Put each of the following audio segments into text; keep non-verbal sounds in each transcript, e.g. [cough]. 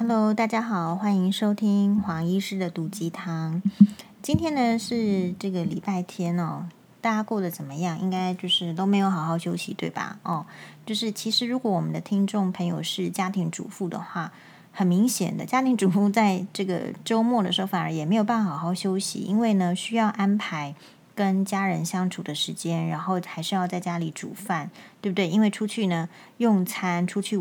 Hello，大家好，欢迎收听黄医师的毒鸡汤。今天呢是这个礼拜天哦，大家过得怎么样？应该就是都没有好好休息，对吧？哦，就是其实如果我们的听众朋友是家庭主妇的话，很明显的，家庭主妇在这个周末的时候反而也没有办法好好休息，因为呢需要安排跟家人相处的时间，然后还是要在家里煮饭，对不对？因为出去呢用餐，出去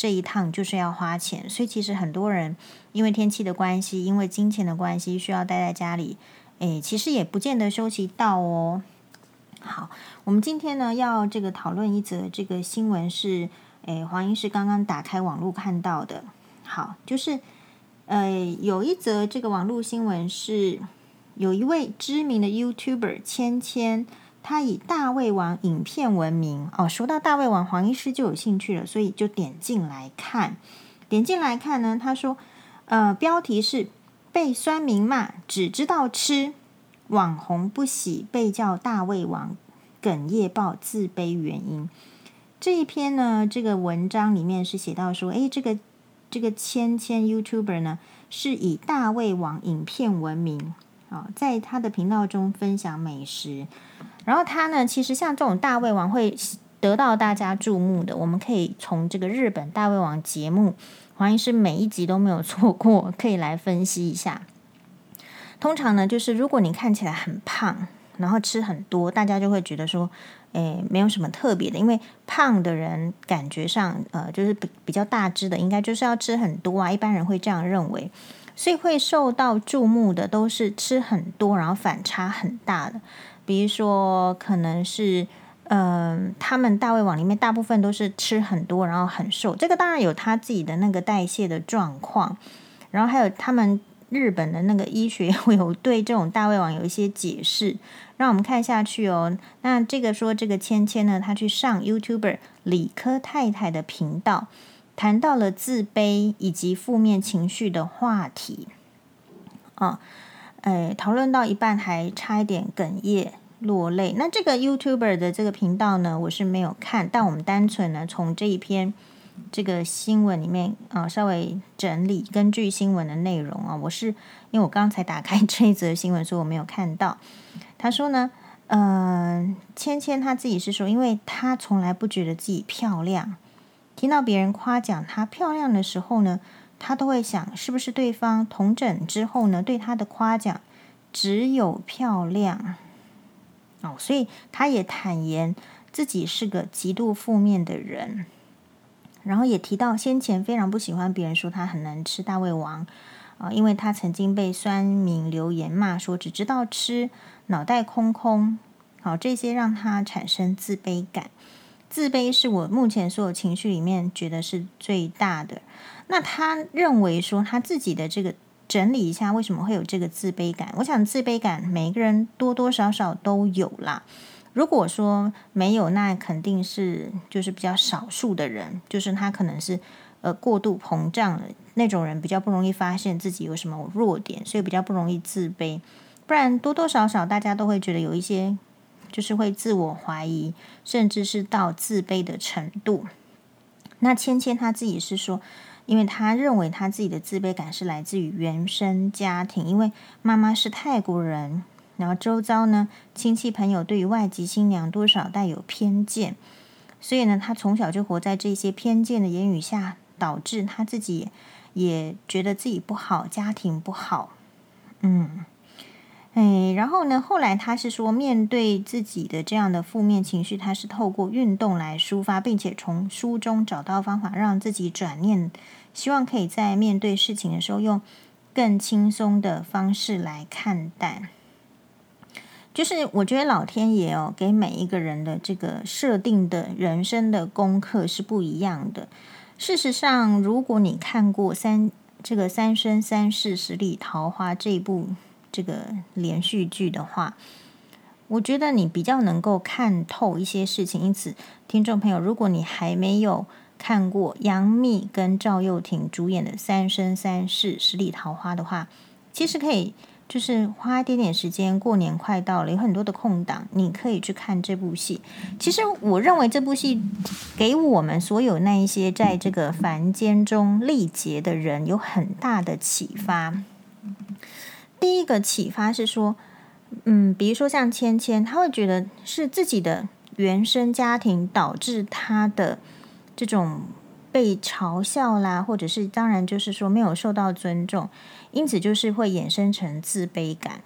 这一趟就是要花钱，所以其实很多人因为天气的关系，因为金钱的关系，需要待在家里，诶，其实也不见得休息到哦。好，我们今天呢要这个讨论一则这个新闻是，诶，黄医师刚刚打开网络看到的。好，就是呃有一则这个网络新闻是。有一位知名的 YouTuber 芊芊，他以大胃王影片闻名哦。说到大胃王，黄医师就有兴趣了，所以就点进来看。点进来看呢，他说，呃，标题是被酸民骂只知道吃，网红不喜被叫大胃王，哽咽爆自卑原因。这一篇呢，这个文章里面是写到说，诶，这个这个芊芊 YouTuber 呢，是以大胃王影片闻名。啊，在他的频道中分享美食，然后他呢，其实像这种大胃王会得到大家注目的，我们可以从这个日本大胃王节目，黄医师每一集都没有错过，可以来分析一下。通常呢，就是如果你看起来很胖，然后吃很多，大家就会觉得说，诶，没有什么特别的，因为胖的人感觉上，呃，就是比比较大只的，应该就是要吃很多啊，一般人会这样认为。所以会受到注目的都是吃很多，然后反差很大的。比如说，可能是嗯、他们大胃王里面大部分都是吃很多，然后很瘦。这个当然有他自己的那个代谢的状况，然后还有他们日本的那个医学 [laughs] 有对这种大胃王有一些解释。让我们看下去哦。那这个说这个芊芊呢，他去上 YouTuber 理科太太的频道。谈到了自卑以及负面情绪的话题，啊，哎，讨论到一半还差一点哽咽落泪。那这个 YouTuber 的这个频道呢，我是没有看，但我们单纯呢从这一篇这个新闻里面啊，稍微整理根据新闻的内容啊，我是因为我刚才打开 [laughs] 这一则新闻，所以我没有看到。他说呢，嗯、芊芊他自己是说，因为他从来不觉得自己漂亮。听到别人夸奖她漂亮的时候呢，她都会想，是不是对方统整之后呢，对她的夸奖只有漂亮哦，所以他也坦言自己是个极度负面的人，然后也提到先前非常不喜欢别人说他很难吃大胃王啊，因为他曾经被酸民留言骂说只知道吃，脑袋空空，好，这些让他产生自卑感。自卑是我目前所有情绪里面觉得是最大的。那他认为说他自己的这个整理一下，为什么会有这个自卑感？我想自卑感每个人多多少少都有啦。如果说没有，那肯定是就是比较少数的人，就是他可能是呃过度膨胀的那种人，比较不容易发现自己有什么弱点，所以比较不容易自卑。不然多多少少大家都会觉得有一些。就是会自我怀疑，甚至是到自卑的程度。那芊芊她自己是说，因为他认为他自己的自卑感是来自于原生家庭，因为妈妈是泰国人，然后周遭呢亲戚朋友对于外籍新娘多少带有偏见，所以呢，他从小就活在这些偏见的言语下，导致他自己也觉得自己不好，家庭不好，嗯。哎，然后呢，后来他是说，面对自己的这样的负面情绪，他是透过运动来抒发，并且从书中找到方法，让自己转念，希望可以在面对事情的时候，用更轻松的方式来看待。就是我觉得老天爷哦，给每一个人的这个设定的人生的功课是不一样的。事实上，如果你看过三这个《三生三世十里桃花》这一部。这个连续剧的话，我觉得你比较能够看透一些事情。因此，听众朋友，如果你还没有看过杨幂跟赵又廷主演的《三生三世十里桃花》的话，其实可以就是花一点点时间，过年快到了，有很多的空档，你可以去看这部戏。其实我认为这部戏给我们所有那一些在这个凡间中历劫的人有很大的启发。第一个启发是说，嗯，比如说像芊芊，他会觉得是自己的原生家庭导致他的这种。被嘲笑啦，或者是当然就是说没有受到尊重，因此就是会衍生成自卑感。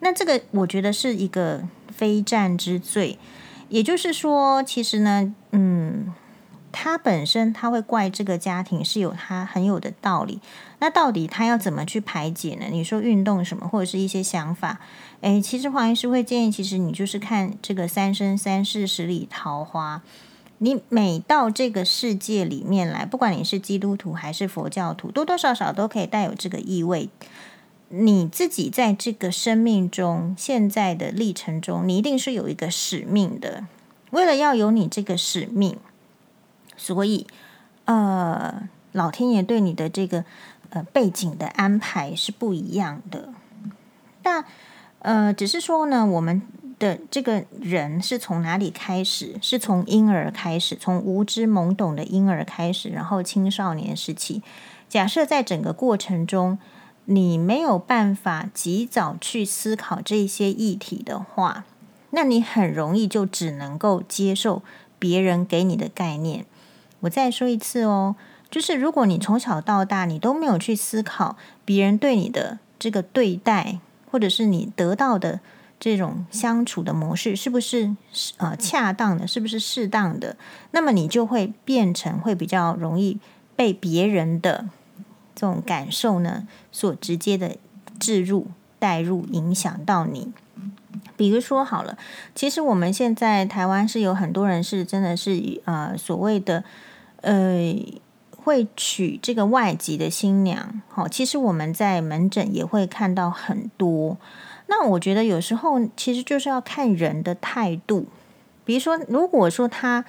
那这个我觉得是一个非战之罪，也就是说，其实呢，嗯，他本身他会怪这个家庭是有他很有的道理。那到底他要怎么去排解呢？你说运动什么，或者是一些想法？诶，其实黄医师会建议，其实你就是看这个《三生三世十里桃花》。你每到这个世界里面来，不管你是基督徒还是佛教徒，多多少少都可以带有这个意味。你自己在这个生命中，现在的历程中，你一定是有一个使命的。为了要有你这个使命，所以呃，老天爷对你的这个呃背景的安排是不一样的。但呃，只是说呢，我们。的这个人是从哪里开始？是从婴儿开始，从无知懵懂的婴儿开始，然后青少年时期。假设在整个过程中，你没有办法及早去思考这些议题的话，那你很容易就只能够接受别人给你的概念。我再说一次哦，就是如果你从小到大你都没有去思考别人对你的这个对待，或者是你得到的。这种相处的模式是不是呃恰当的？是不是适当的？那么你就会变成会比较容易被别人的这种感受呢所直接的置入、带入、影响到你。比如说好了，其实我们现在台湾是有很多人是真的是呃所谓的呃会娶这个外籍的新娘。好，其实我们在门诊也会看到很多。那我觉得有时候其实就是要看人的态度，比如说，如果说他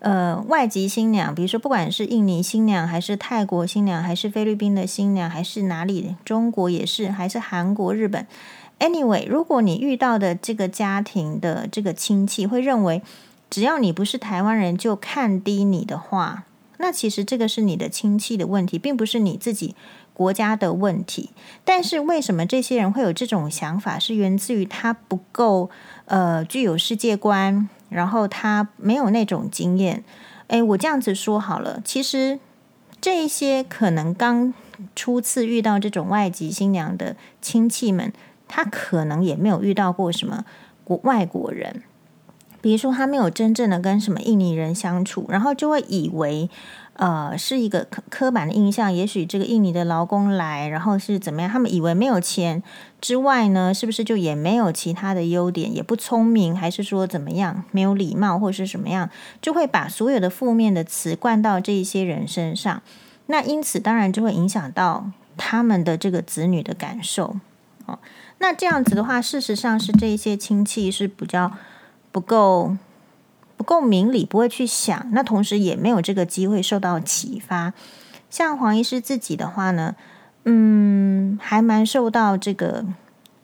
呃外籍新娘，比如说不管是印尼新娘，还是泰国新娘，还是菲律宾的新娘，还是哪里，中国也是，还是韩国、日本，anyway，如果你遇到的这个家庭的这个亲戚会认为，只要你不是台湾人就看低你的话，那其实这个是你的亲戚的问题，并不是你自己。国家的问题，但是为什么这些人会有这种想法？是源自于他不够呃具有世界观，然后他没有那种经验。诶，我这样子说好了，其实这一些可能刚初次遇到这种外籍新娘的亲戚们，他可能也没有遇到过什么国外国人，比如说他没有真正的跟什么印尼人相处，然后就会以为。呃，是一个刻刻板的印象。也许这个印尼的劳工来，然后是怎么样？他们以为没有钱之外呢，是不是就也没有其他的优点？也不聪明，还是说怎么样？没有礼貌，或者是什么样？就会把所有的负面的词灌到这一些人身上。那因此，当然就会影响到他们的这个子女的感受。哦，那这样子的话，事实上是这一些亲戚是比较不够。不够明理，不会去想，那同时也没有这个机会受到启发。像黄医师自己的话呢，嗯，还蛮受到这个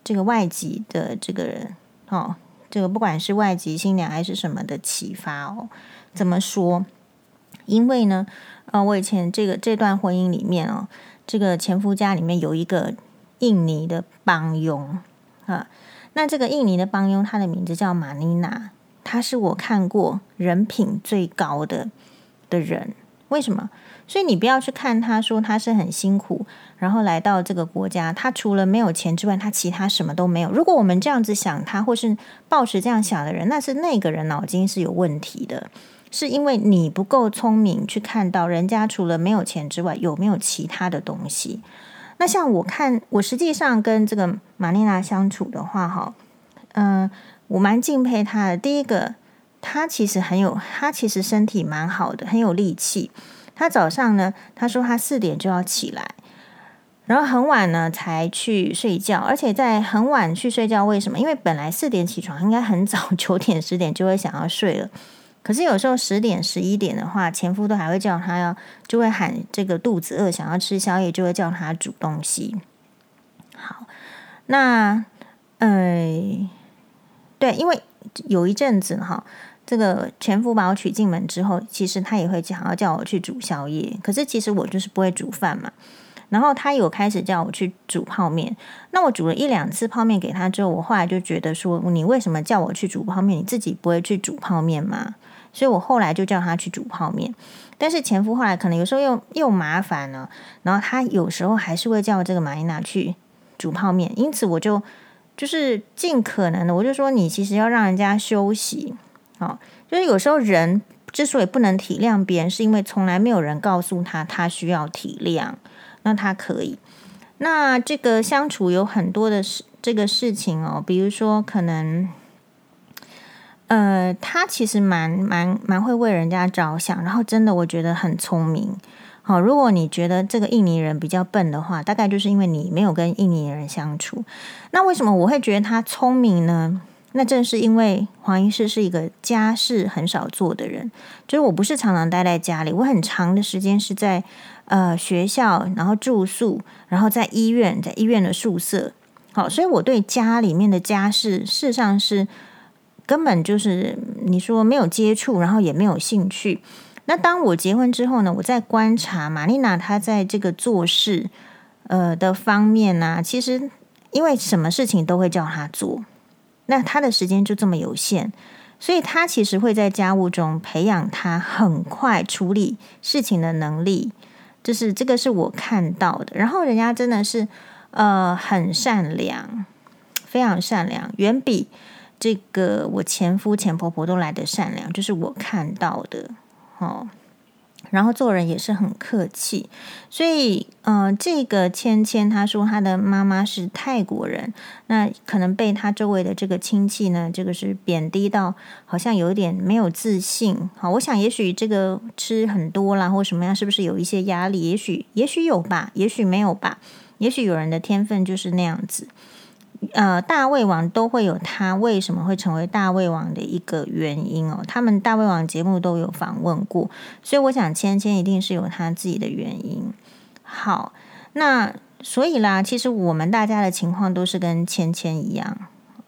这个外籍的这个人哦，这个不管是外籍新娘还是什么的启发哦。怎么说？因为呢，呃，我以前这个这段婚姻里面哦，这个前夫家里面有一个印尼的帮佣啊，那这个印尼的帮佣，他的名字叫玛妮娜。他是我看过人品最高的的人，为什么？所以你不要去看他说他是很辛苦，然后来到这个国家，他除了没有钱之外，他其他什么都没有。如果我们这样子想他，或是抱持这样想的人，那是那个人脑筋是有问题的，是因为你不够聪明去看到人家除了没有钱之外，有没有其他的东西。那像我看，我实际上跟这个玛丽娜相处的话，哈，嗯。我蛮敬佩她的。第一个，她其实很有，她其实身体蛮好的，很有力气。她早上呢，她说她四点就要起来，然后很晚呢才去睡觉，而且在很晚去睡觉。为什么？因为本来四点起床应该很早，九点十点就会想要睡了。可是有时候十点十一点的话，前夫都还会叫他要，就会喊这个肚子饿，想要吃宵夜，就会叫他煮东西。好。那呃，对，因为有一阵子哈，这个前夫把我娶进门之后，其实他也会想要叫我去煮宵夜，可是其实我就是不会煮饭嘛。然后他有开始叫我去煮泡面，那我煮了一两次泡面给他之后，我后来就觉得说，你为什么叫我去煮泡面？你自己不会去煮泡面吗？所以我后来就叫他去煮泡面。但是前夫后来可能有时候又又麻烦了，然后他有时候还是会叫这个玛丽娜去煮泡面，因此我就就是尽可能的，我就说你其实要让人家休息，哦，就是有时候人之所以不能体谅别人，是因为从来没有人告诉他他需要体谅。那他可以，那这个相处有很多的事，这个事情哦，比如说可能，呃，他其实蛮蛮蛮会为人家着想，然后真的我觉得很聪明。好，如果你觉得这个印尼人比较笨的话，大概就是因为你没有跟印尼人相处。那为什么我会觉得他聪明呢？那正是因为黄医师是一个家事很少做的人，就是我不是常常待在家里，我很长的时间是在。呃，学校，然后住宿，然后在医院，在医院的宿舍，好，所以我对家里面的家事，事实上是根本就是你说没有接触，然后也没有兴趣。那当我结婚之后呢，我在观察玛丽娜她在这个做事呃的方面呢、其实因为什么事情都会叫她做，那她的时间就这么有限，所以她其实会在家务中培养她很快处理事情的能力。就是这个是我看到的，然后人家真的是呃很善良，非常善良，远比这个我前夫前婆婆都来得善良，就是我看到的哦。然后做人也是很客气，所以，嗯、这个芊芊她说她的妈妈是泰国人，那可能被她周围的这个亲戚呢，这个是贬低到好像有点没有自信。好，我想也许这个吃很多啦，或什么样，是不是有一些压力？也许，也许有吧，也许没有吧，也许有人的天分就是那样子。呃，大胃王都会有他为什么会成为大胃王的一个原因哦。他们大胃王节目都有访问过，所以我想芊芊一定是有他自己的原因。好，那所以啦，其实我们大家的情况都是跟芊芊一样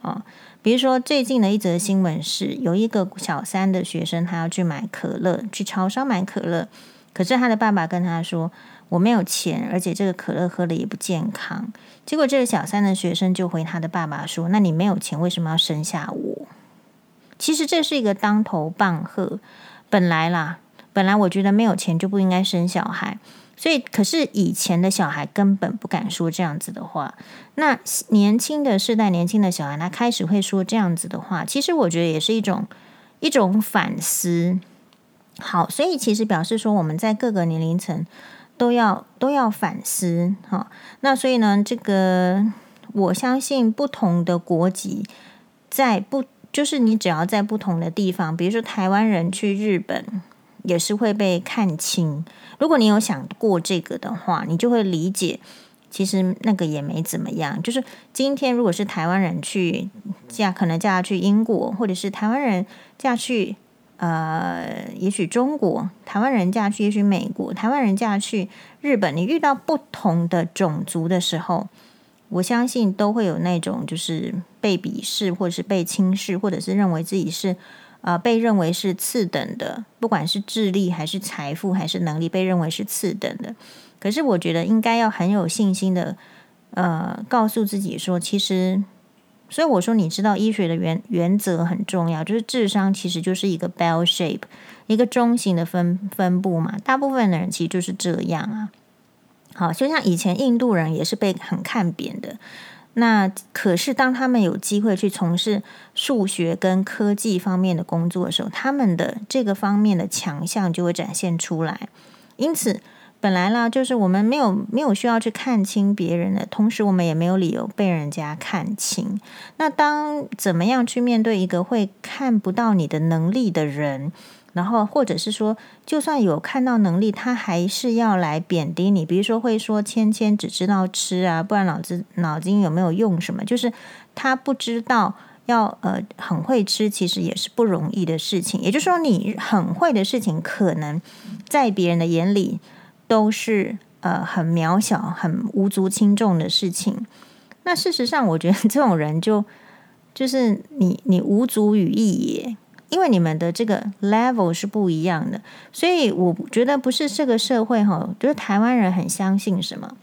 啊、哦。比如说最近的一则新闻是，有一个小三的学生，他要去买可乐，去超商买可乐，可是他的爸爸跟他说。我没有钱，而且这个可乐喝了也不健康。结果这个小三的学生就回他的爸爸说：“那你没有钱，为什么要生下我？”其实这是一个当头棒喝。本来啦，本来我觉得没有钱就不应该生小孩。所以，可是以前的小孩根本不敢说这样子的话。那年轻的世代，年轻的小孩，他开始会说这样子的话。其实我觉得也是一种一种反思。好，所以其实表示说我们在各个年龄层。都要都要反思哈，那所以呢，这个我相信不同的国籍，在不就是你只要在不同的地方，比如说台湾人去日本也是会被看清。如果你有想过这个的话，你就会理解，其实那个也没怎么样。就是今天如果是台湾人去嫁，可能嫁去英国，或者是台湾人嫁去。呃，也许中国台湾人嫁去，也许美国台湾人嫁去日本，你遇到不同的种族的时候，我相信都会有那种就是被鄙视，或者是被轻视，或者是认为自己是呃被认为是次等的，不管是智力还是财富还是能力，被认为是次等的。可是我觉得应该要很有信心的，呃，告诉自己说，其实。所以我说，你知道医学的原原则很重要，就是智商其实就是一个 bell shape，一个中型的分分布嘛。大部分的人其实就是这样啊。好，就像以前印度人也是被很看扁的，那可是当他们有机会去从事数学跟科技方面的工作的时候，他们的这个方面的强项就会展现出来。因此。本来啦，就是我们没有没有需要去看清别人的，同时我们也没有理由被人家看轻。那当怎么样去面对一个会看不到你的能力的人，然后或者是说，就算有看到能力，他还是要来贬低你。比如说会说芊芊只知道吃啊，不然脑子脑筋有没有用什么？就是他不知道要呃很会吃，其实也是不容易的事情。也就是说，你很会的事情，可能在别人的眼里。都是呃很渺小、很无足轻重的事情，那事实上，我觉得这种人就 [laughs] 就是你你无足与义也，因为你们的这个 level 是不一样的，所以我觉得不是这个社会哈，就是台湾人很相信什么。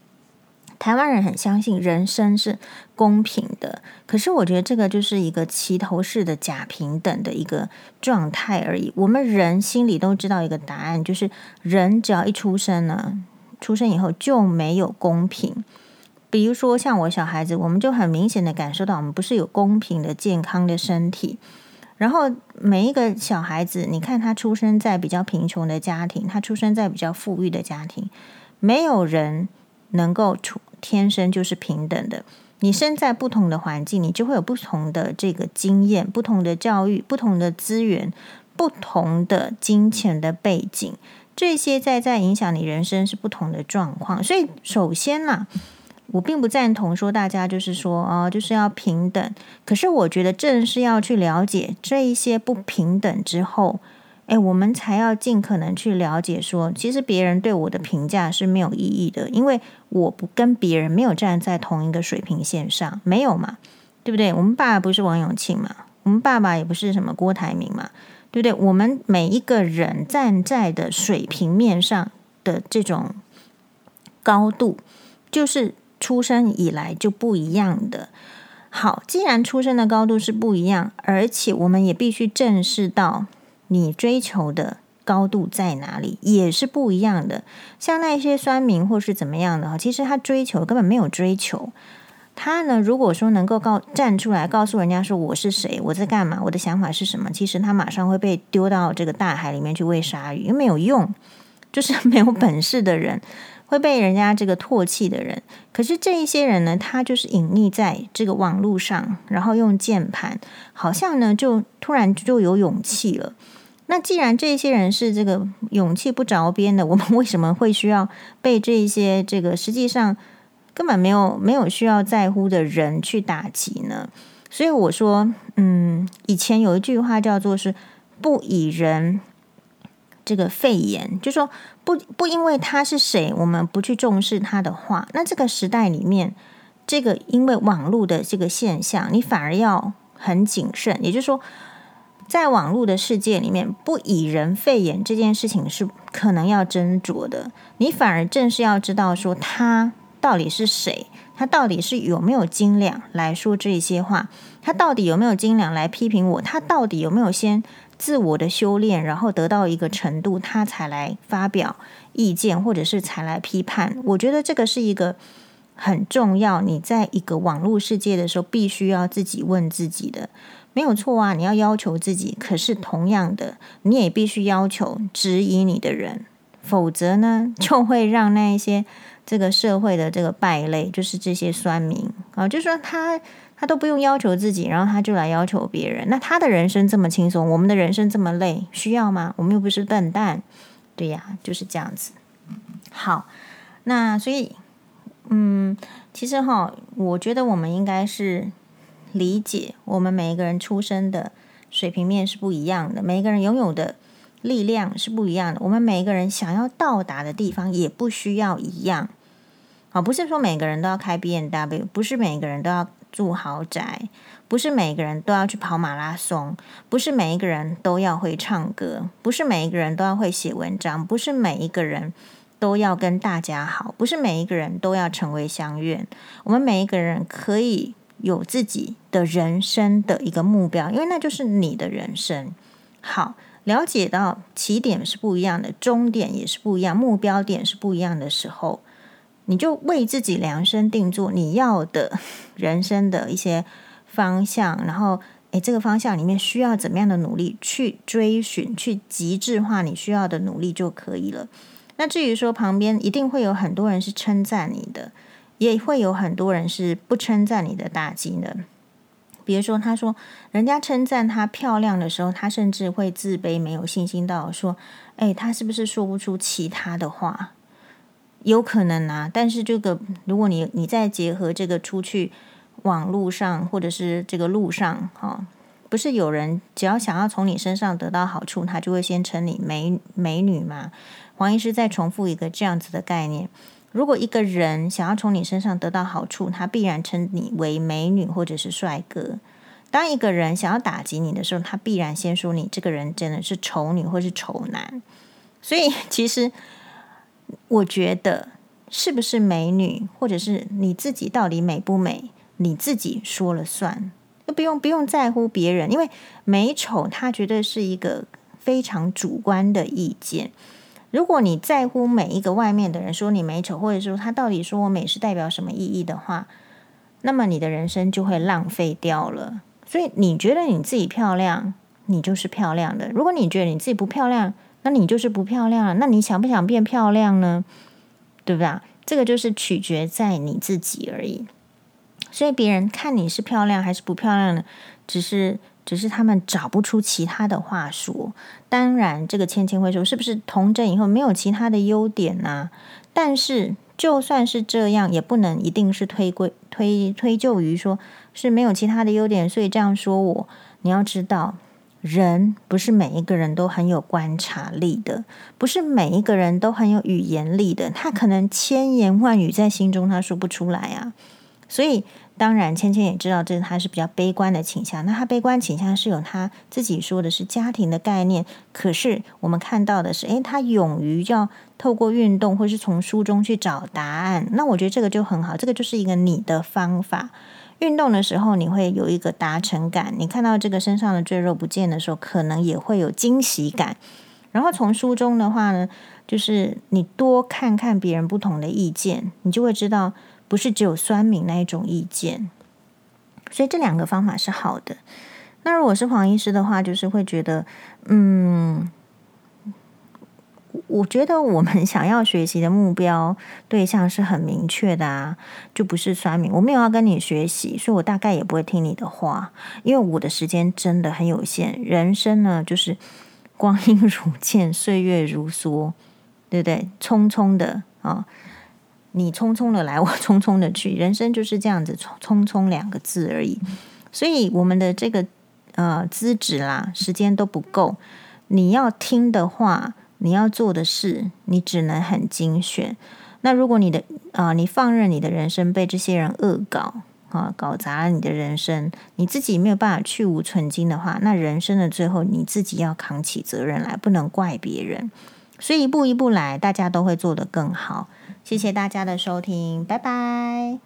台湾人很相信人生是公平的，可是我觉得这个就是一个齐头式的假平等的一个状态而已。我们人心里都知道一个答案，就是人只要一出生呢，出生以后就没有公平。比如说像我小孩子，我们就很明显的感受到，我们不是有公平的健康的身体。然后每一个小孩子，你看他出生在比较贫穷的家庭，他出生在比较富裕的家庭，没有人能够出。天生就是平等的。你生在不同的环境，你就会有不同的这个经验、不同的教育、不同的资源、不同的金钱的背景，这些在在影响你人生是不同的状况。所以，首先呢，我并不赞同说大家就是说哦，就是要平等。可是，我觉得正是要去了解这一些不平等之后。诶，我们才要尽可能去了解说，其实别人对我的评价是没有意义的，因为我不跟别人没有站在同一个水平线上，没有嘛，对不对？我们爸爸不是王永庆嘛，我们爸爸也不是什么郭台铭嘛，对不对？我们每一个人站在的水平面上的这种高度，就是出生以来就不一样的。好，既然出生的高度是不一样，而且我们也必须正视到。你追求的高度在哪里，也是不一样的。像那一些酸民或是怎么样的，其实他追求根本没有追求。他呢，如果说能够告站出来告诉人家说我是谁，我在干嘛，我的想法是什么，其实他马上会被丢到这个大海里面去喂鲨鱼，因为没有用，[laughs] 就是没有本事的人会被人家这个唾弃的人。可是这一些人呢，他就是隐匿在这个网络上，然后用键盘，好像呢就突然就有勇气了。那既然这些人是这个勇气不着边的，我们为什么会需要被这些这个实际上根本没有没有需要在乎的人去打击呢？所以我说，嗯，以前有一句话叫做是“不以人这个肺炎”，就说不不因为他是谁，我们不去重视他的话。那这个时代里面，这个因为网络的这个现象，你反而要很谨慎，也就是说。在网络的世界里面，不以人废言这件事情是可能要斟酌的。你反而正是要知道说他到底是谁，他到底是有没有斤两来说这些话，他到底有没有斤两来批评我，他到底有没有先自我的修炼，然后得到一个程度，他才来发表意见，或者是才来批判。我觉得这个是一个很重要，你在一个网络世界的时候，必须要自己问自己的。没有错啊，你要要求自己，可是同样的，你也必须要求质疑你的人，否则呢，[laughs] 就会让那一些这个社会的这个败类，就是这些酸民啊，就说他他都不用要求自己，然后他就来要求别人，那他的人生这么轻松，我们的人生这么累，需要吗？我们又不是笨蛋，对呀，就是这样子。好，那所以，嗯，其实哈，我觉得我们应该是。理解我们每一个人出生的水平面是不一样的，每一个人拥有的力量是不一样的，我们每一个人想要到达的地方也不需要一样。啊，不是说每个人都要开 B N W，不是每个人都要住豪宅，不是每个人都要去跑马拉松，不是每一个人都要会唱歌，不是每一个人都要会写文章，不是每一个人都要跟大家好，不是每一个人都要成为相愿。我们每一个人可以。有自己的人生的一个目标，因为那就是你的人生。好，了解到起点是不一样的，终点也是不一样，目标点是不一样的时候，你就为自己量身定做你要的人生的一些方向，然后，诶，这个方向里面需要怎么样的努力去追寻，去极致化你需要的努力就可以了。那至于说旁边一定会有很多人是称赞你的。也会有很多人是不称赞你的打击的，比如说，他说人家称赞她漂亮的时候，他甚至会自卑、没有信心到说：“哎，她是不是说不出其他的话？”有可能啊，但是这个如果你你再结合这个出去网路上或者是这个路上，哈，不是有人只要想要从你身上得到好处，他就会先称你美美女吗？黄医师再重复一个这样子的概念。如果一个人想要从你身上得到好处，他必然称你为美女或者是帅哥；当一个人想要打击你的时候，他必然先说你这个人真的是丑女或是丑男。所以，其实我觉得，是不是美女，或者是你自己到底美不美，你自己说了算，都不用不用在乎别人，因为美丑，它绝对是一个非常主观的意见。如果你在乎每一个外面的人说你美丑，或者说他到底说我美是代表什么意义的话，那么你的人生就会浪费掉了。所以你觉得你自己漂亮，你就是漂亮的；如果你觉得你自己不漂亮，那你就是不漂亮了。那你想不想变漂亮呢？对不对？这个就是取决在你自己而已。所以别人看你是漂亮还是不漂亮呢？只是。只是他们找不出其他的话说。当然，这个芊芊会说，是不是童真以后没有其他的优点呢、但是就算是这样，也不能一定是推归推推就于说是没有其他的优点，所以这样说我。你要知道，人不是每一个人都很有观察力的，不是每一个人都很有语言力的。他可能千言万语在心中，他说不出来啊。所以。当然，芊芊也知道这是他是比较悲观的倾向。那他悲观倾向是有他自己说的是家庭的概念。可是我们看到的是，诶，他勇于要透过运动，或是从书中去找答案。那我觉得这个就很好，这个就是一个你的方法。运动的时候，你会有一个达成感。你看到这个身上的赘肉不见的时候，可能也会有惊喜感。然后从书中的话呢，就是你多看看别人不同的意见，你就会知道。不是只有酸民那一种意见，所以这两个方法是好的。那如果是黄医师的话，就是会觉得，嗯，我觉得我们想要学习的目标对象是很明确的啊，就不是酸民。我没有要跟你学习，所以我大概也不会听你的话，因为我的时间真的很有限。人生呢，就是光阴 [laughs] 如箭，岁月如梭，对不对？匆匆的啊。你匆匆的来，[laughs] 我匆匆的去，人生就是这样子，匆匆两个字而已。所以我们的这个呃资质啦，时间都不够。你要听的话，你要做的事，你只能很精选。那如果你的啊、你放任你的人生被这些人恶搞啊，搞砸了你的人生，你自己没有办法去无存菁的话，那人生的最后你自己要扛起责任来，不能怪别人。所以一步一步来，大家都会做得更好。谢谢大家的收听，拜拜。